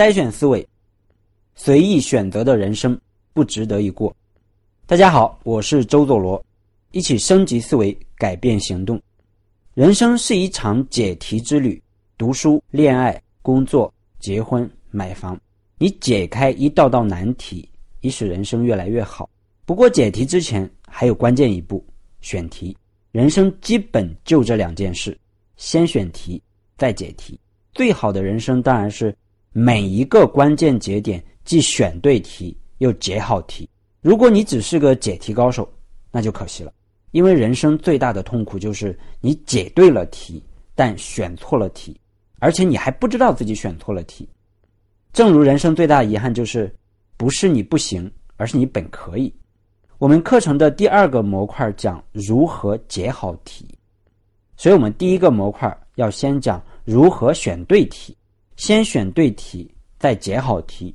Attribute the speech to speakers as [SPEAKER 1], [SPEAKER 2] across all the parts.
[SPEAKER 1] 筛选思维，随意选择的人生不值得一过。大家好，我是周佐罗，一起升级思维，改变行动。人生是一场解题之旅，读书、恋爱、工作、结婚、买房，你解开一道道难题，以使人生越来越好。不过解题之前还有关键一步，选题。人生基本就这两件事：先选题，再解题。最好的人生当然是。每一个关键节点，既选对题又解好题。如果你只是个解题高手，那就可惜了。因为人生最大的痛苦就是你解对了题，但选错了题，而且你还不知道自己选错了题。正如人生最大的遗憾就是，不是你不行，而是你本可以。我们课程的第二个模块讲如何解好题，所以我们第一个模块要先讲如何选对题。先选对题，再解好题，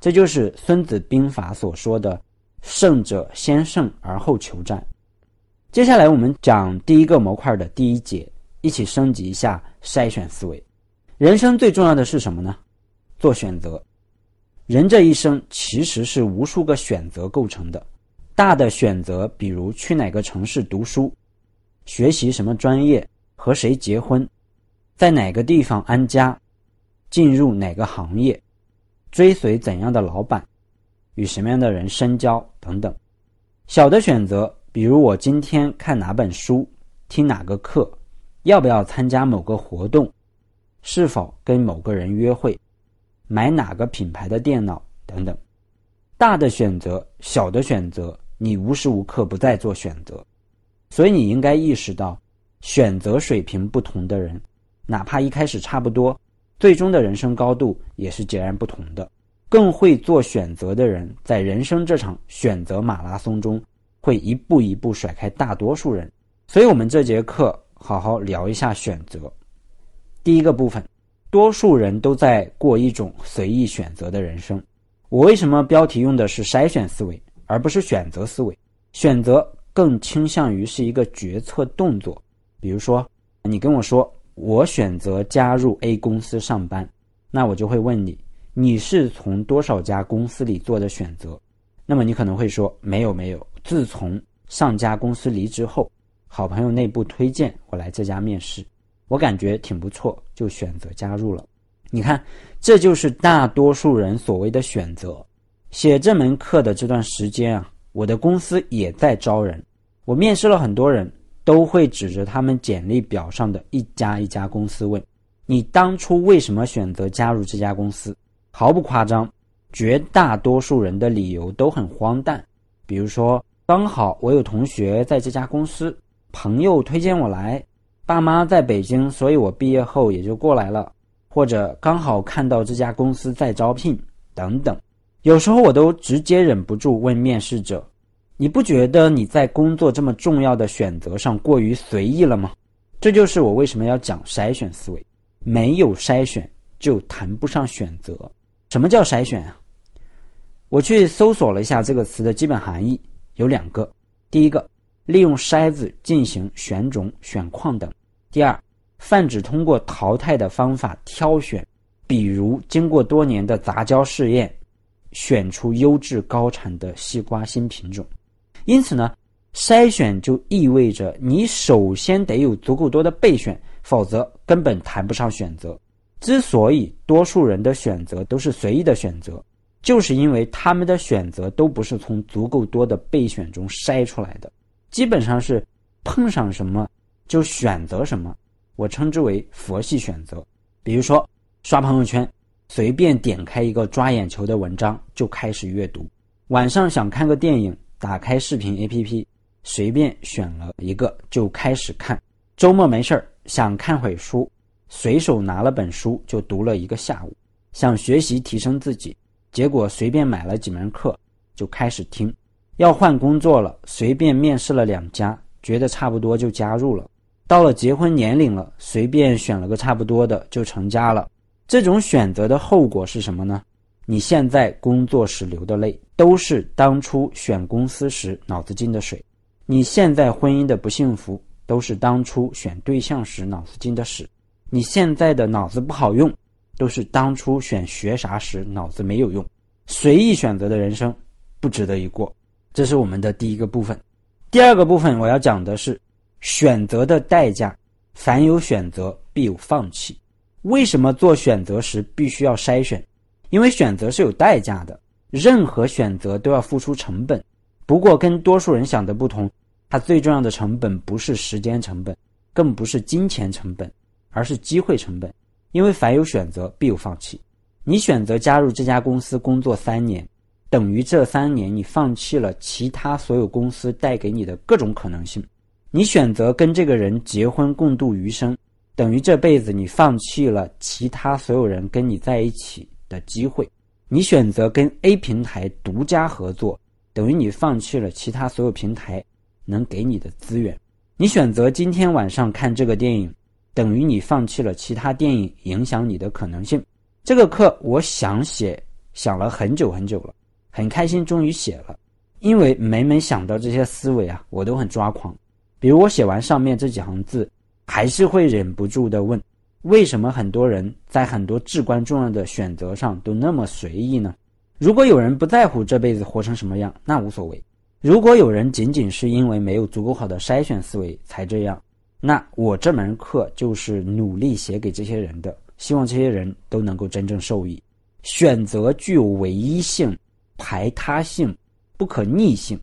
[SPEAKER 1] 这就是《孙子兵法》所说的“胜者先胜而后求战”。接下来我们讲第一个模块的第一节，一起升级一下筛选思维。人生最重要的是什么呢？做选择。人这一生其实是无数个选择构成的。大的选择，比如去哪个城市读书，学习什么专业，和谁结婚，在哪个地方安家。进入哪个行业，追随怎样的老板，与什么样的人深交等等。小的选择，比如我今天看哪本书，听哪个课，要不要参加某个活动，是否跟某个人约会，买哪个品牌的电脑等等。大的选择，小的选择，你无时无刻不在做选择，所以你应该意识到，选择水平不同的人，哪怕一开始差不多。最终的人生高度也是截然不同的。更会做选择的人，在人生这场选择马拉松中，会一步一步甩开大多数人。所以，我们这节课好好聊一下选择。第一个部分，多数人都在过一种随意选择的人生。我为什么标题用的是筛选思维，而不是选择思维？选择更倾向于是一个决策动作。比如说，你跟我说。我选择加入 A 公司上班，那我就会问你，你是从多少家公司里做的选择？那么你可能会说，没有没有，自从上家公司离职后，好朋友内部推荐我来这家面试，我感觉挺不错，就选择加入了。你看，这就是大多数人所谓的选择。写这门课的这段时间啊，我的公司也在招人，我面试了很多人。都会指着他们简历表上的一家一家公司问：“你当初为什么选择加入这家公司？”毫不夸张，绝大多数人的理由都很荒诞。比如说，刚好我有同学在这家公司，朋友推荐我来，爸妈在北京，所以我毕业后也就过来了。或者刚好看到这家公司在招聘，等等。有时候我都直接忍不住问面试者。你不觉得你在工作这么重要的选择上过于随意了吗？这就是我为什么要讲筛选思维。没有筛选就谈不上选择。什么叫筛选啊？我去搜索了一下这个词的基本含义，有两个：第一个，利用筛子进行选种、选矿等；第二，泛指通过淘汰的方法挑选，比如经过多年的杂交试验，选出优质高产的西瓜新品种。因此呢，筛选就意味着你首先得有足够多的备选，否则根本谈不上选择。之所以多数人的选择都是随意的选择，就是因为他们的选择都不是从足够多的备选中筛出来的，基本上是碰上什么就选择什么。我称之为佛系选择。比如说刷朋友圈，随便点开一个抓眼球的文章就开始阅读；晚上想看个电影。打开视频 APP，随便选了一个就开始看。周末没事儿想看会书，随手拿了本书就读了一个下午。想学习提升自己，结果随便买了几门课就开始听。要换工作了，随便面试了两家，觉得差不多就加入了。到了结婚年龄了，随便选了个差不多的就成家了。这种选择的后果是什么呢？你现在工作时流的泪，都是当初选公司时脑子进的水；你现在婚姻的不幸福，都是当初选对象时脑子进的屎；你现在的脑子不好用，都是当初选学啥时脑子没有用，随意选择的人生不值得一过。这是我们的第一个部分。第二个部分我要讲的是选择的代价。凡有选择，必有放弃。为什么做选择时必须要筛选？因为选择是有代价的，任何选择都要付出成本。不过跟多数人想的不同，它最重要的成本不是时间成本，更不是金钱成本，而是机会成本。因为凡有选择，必有放弃。你选择加入这家公司工作三年，等于这三年你放弃了其他所有公司带给你的各种可能性。你选择跟这个人结婚共度余生，等于这辈子你放弃了其他所有人跟你在一起的机会。你选择跟 A 平台独家合作，等于你放弃了其他所有平台能给你的资源。你选择今天晚上看这个电影，等于你放弃了其他电影影响你的可能性。这个课我想写，想了很久很久了，很开心终于写了，因为每每想到这些思维啊，我都很抓狂。比如我写完上面这几行字，还是会忍不住的问：为什么很多人在很多至关重要的选择上都那么随意呢？如果有人不在乎这辈子活成什么样，那无所谓；如果有人仅仅是因为没有足够好的筛选思维才这样，那我这门课就是努力写给这些人的，希望这些人都能够真正受益。选择具有唯一性、排他性、不可逆性。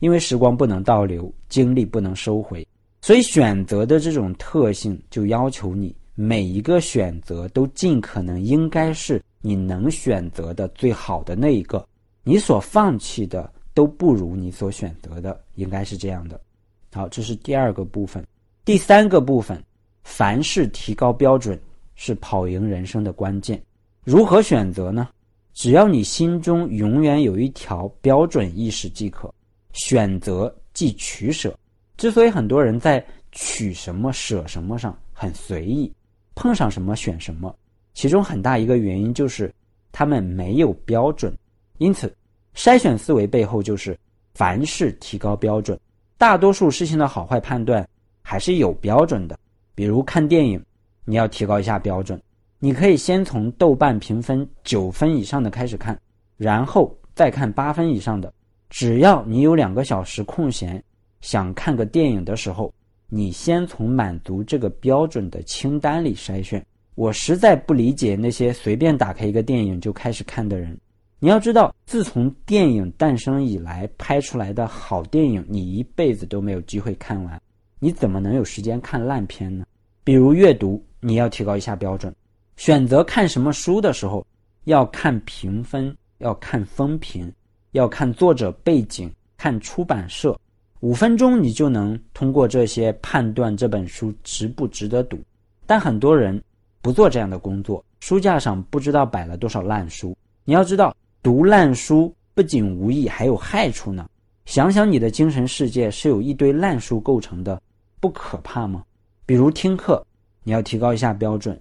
[SPEAKER 1] 因为时光不能倒流，精力不能收回，所以选择的这种特性就要求你每一个选择都尽可能应该是你能选择的最好的那一个，你所放弃的都不如你所选择的，应该是这样的。好，这是第二个部分。第三个部分，凡事提高标准是跑赢人生的关键。如何选择呢？只要你心中永远有一条标准意识即可。选择即取舍，之所以很多人在取什么舍什么上很随意，碰上什么选什么，其中很大一个原因就是他们没有标准。因此，筛选思维背后就是凡事提高标准。大多数事情的好坏判断还是有标准的。比如看电影，你要提高一下标准，你可以先从豆瓣评分九分以上的开始看，然后再看八分以上的。只要你有两个小时空闲，想看个电影的时候，你先从满足这个标准的清单里筛选。我实在不理解那些随便打开一个电影就开始看的人。你要知道，自从电影诞生以来，拍出来的好电影你一辈子都没有机会看完，你怎么能有时间看烂片呢？比如阅读，你要提高一下标准，选择看什么书的时候，要看评分，要看风评。要看作者背景，看出版社，五分钟你就能通过这些判断这本书值不值得读。但很多人不做这样的工作，书架上不知道摆了多少烂书。你要知道，读烂书不仅无益，还有害处呢。想想你的精神世界是由一堆烂书构成的，不可怕吗？比如听课，你要提高一下标准，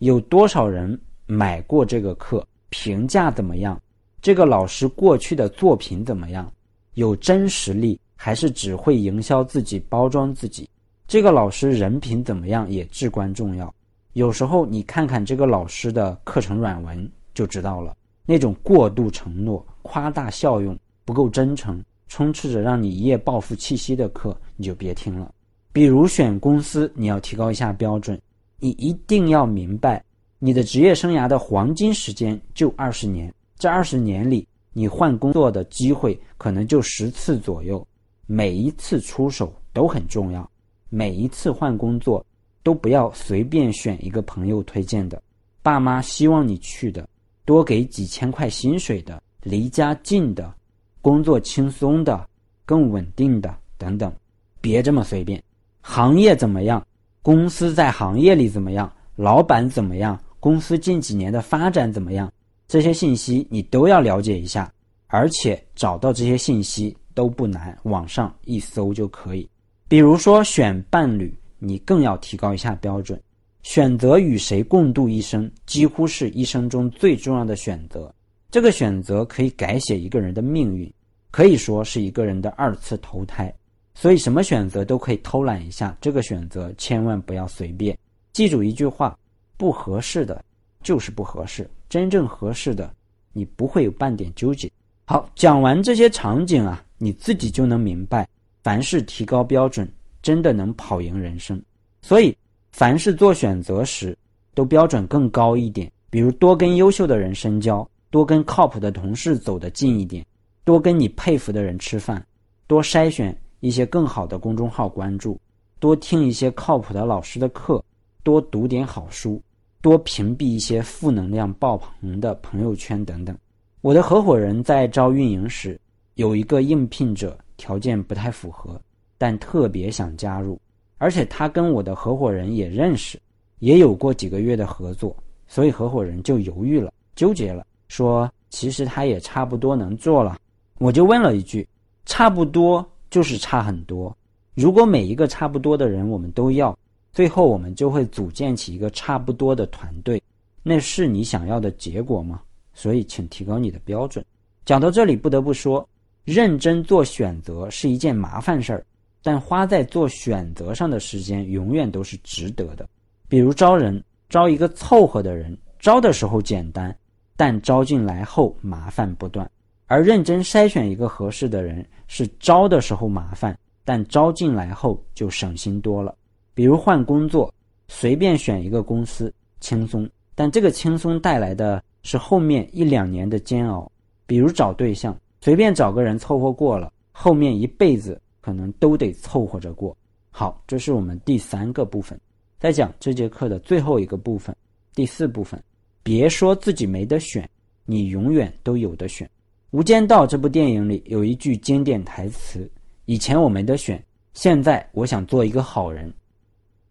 [SPEAKER 1] 有多少人买过这个课，评价怎么样？这个老师过去的作品怎么样？有真实力还是只会营销自己、包装自己？这个老师人品怎么样也至关重要。有时候你看看这个老师的课程软文就知道了，那种过度承诺、夸大效用、不够真诚、充斥着让你一夜暴富气息的课，你就别听了。比如选公司，你要提高一下标准，你一定要明白，你的职业生涯的黄金时间就二十年。这二十年里，你换工作的机会可能就十次左右，每一次出手都很重要。每一次换工作，都不要随便选一个朋友推荐的、爸妈希望你去的、多给几千块薪水的、离家近的、工作轻松的、更稳定的等等，别这么随便。行业怎么样？公司在行业里怎么样？老板怎么样？公司近几年的发展怎么样？这些信息你都要了解一下，而且找到这些信息都不难，网上一搜就可以。比如说选伴侣，你更要提高一下标准。选择与谁共度一生，几乎是一生中最重要的选择。这个选择可以改写一个人的命运，可以说是一个人的二次投胎。所以什么选择都可以偷懒一下，这个选择千万不要随便。记住一句话：不合适的。就是不合适。真正合适的，你不会有半点纠结。好，讲完这些场景啊，你自己就能明白，凡事提高标准，真的能跑赢人生。所以，凡是做选择时，都标准更高一点。比如，多跟优秀的人深交，多跟靠谱的同事走得近一点，多跟你佩服的人吃饭，多筛选一些更好的公众号关注，多听一些靠谱的老师的课，多读点好书。多屏蔽一些负能量爆棚的朋友圈等等。我的合伙人在招运营时，有一个应聘者条件不太符合，但特别想加入，而且他跟我的合伙人也认识，也有过几个月的合作，所以合伙人就犹豫了，纠结了，说其实他也差不多能做了。我就问了一句：差不多就是差很多？如果每一个差不多的人我们都要？最后，我们就会组建起一个差不多的团队，那是你想要的结果吗？所以，请提高你的标准。讲到这里，不得不说，认真做选择是一件麻烦事儿，但花在做选择上的时间永远都是值得的。比如招人，招一个凑合的人，招的时候简单，但招进来后麻烦不断；而认真筛选一个合适的人，是招的时候麻烦，但招进来后就省心多了。比如换工作，随便选一个公司轻松，但这个轻松带来的是后面一两年的煎熬。比如找对象，随便找个人凑合过了，后面一辈子可能都得凑合着过。好，这是我们第三个部分，再讲这节课的最后一个部分，第四部分。别说自己没得选，你永远都有的选。《无间道》这部电影里有一句经典台词：“以前我没得选，现在我想做一个好人。”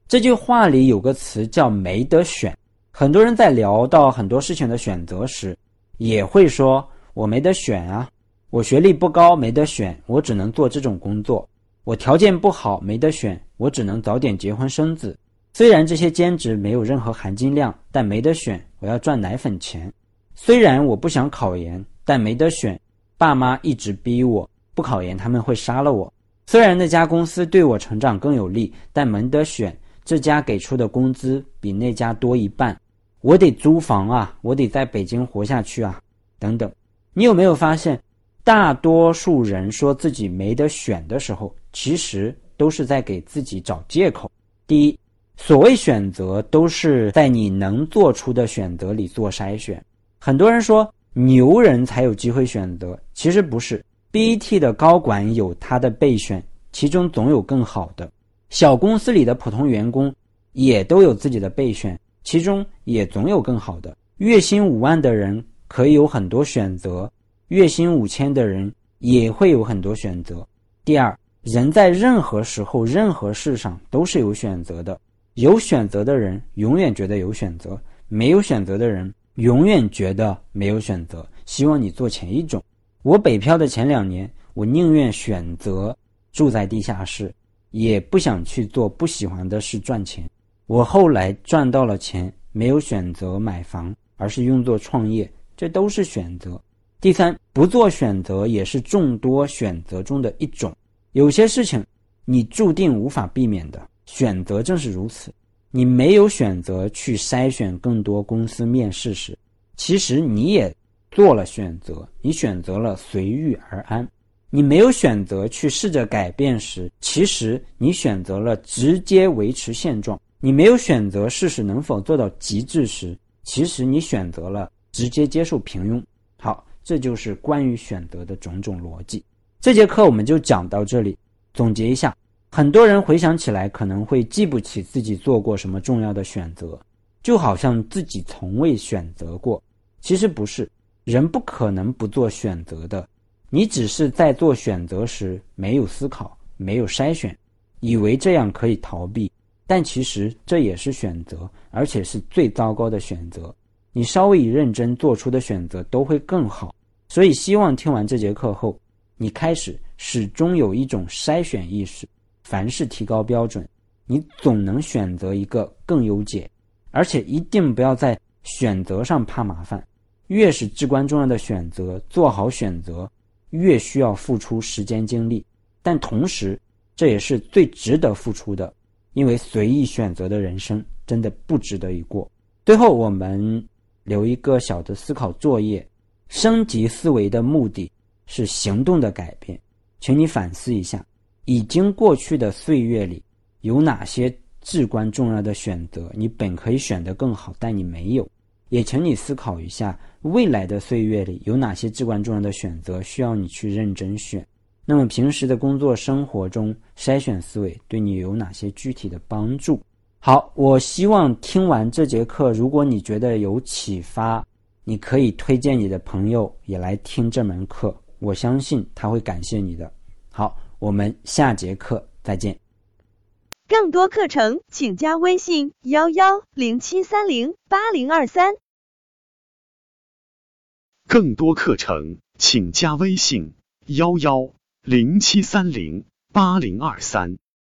[SPEAKER 1] 这句话里有个词叫“没得选”，很多人在聊到很多事情的选择时，也会说：“我没得选啊，我学历不高，没得选，我只能做这种工作；我条件不好，没得选，我只能早点结婚生子。虽然这些兼职没有任何含金量，但没得选，我要赚奶粉钱。虽然我不想考研，但没得选，爸妈一直逼我不考研，他们会杀了我。虽然那家公司对我成长更有利，但没得选。”这家给出的工资比那家多一半，我得租房啊，我得在北京活下去啊，等等。你有没有发现，大多数人说自己没得选的时候，其实都是在给自己找借口。第一，所谓选择都是在你能做出的选择里做筛选。很多人说牛人才有机会选择，其实不是。BAT 的高管有他的备选，其中总有更好的。小公司里的普通员工也都有自己的备选，其中也总有更好的。月薪五万的人可以有很多选择，月薪五千的人也会有很多选择。第二，人在任何时候、任何事上都是有选择的。有选择的人永远觉得有选择，没有选择的人永远觉得没有选择。希望你做前一种。我北漂的前两年，我宁愿选择住在地下室。也不想去做不喜欢的事赚钱。我后来赚到了钱，没有选择买房，而是用作创业，这都是选择。第三，不做选择也是众多选择中的一种。有些事情你注定无法避免的，选择正是如此。你没有选择去筛选更多公司面试时，其实你也做了选择，你选择了随遇而安。你没有选择去试着改变时，其实你选择了直接维持现状；你没有选择试试能否做到极致时，其实你选择了直接接受平庸。这就是关于选择的种种逻辑。这节课我们就讲到这里。总结一下，很多人回想起来可能会记不起自己做过什么重要的选择，就好像自己从未选择过。其实不是，人不可能不做选择的。你只是在做选择时没有思考，没有筛选，以为这样可以逃避，但其实这也是选择，而且是最糟糕的选择。你稍微认真做出的选择都会更好。所以，希望听完这节课后，你开始始终有一种筛选意识，凡事提高标准，你总能选择一个更优解。而且一定不要在选择上怕麻烦，越是至关重要的选择，做好选择。越需要付出时间精力，但同时这也是最值得付出的，因为随意选择的人生真的不值得一过。最后，我们留一个小的思考作业：升级思维的目的是行动的改变。请你反思一下，已经过去的岁月里有哪些至关重要的选择，你本可以选得更好，但你没有。也请你思考一下，未来的岁月里有哪些至关重要的选择需要你去认真选。那么平时的工作生活中，筛选思维对你有哪些具体的帮助？好，我希望听完这节课，如果你觉得有启发，你可以推荐你的朋友也来听这门课，我相信他会感谢你的。好，我们下节课再见。
[SPEAKER 2] 更多课程请加微信幺幺零七三零八零二三。
[SPEAKER 3] 更多课程请加微信幺幺零七三零八零二三。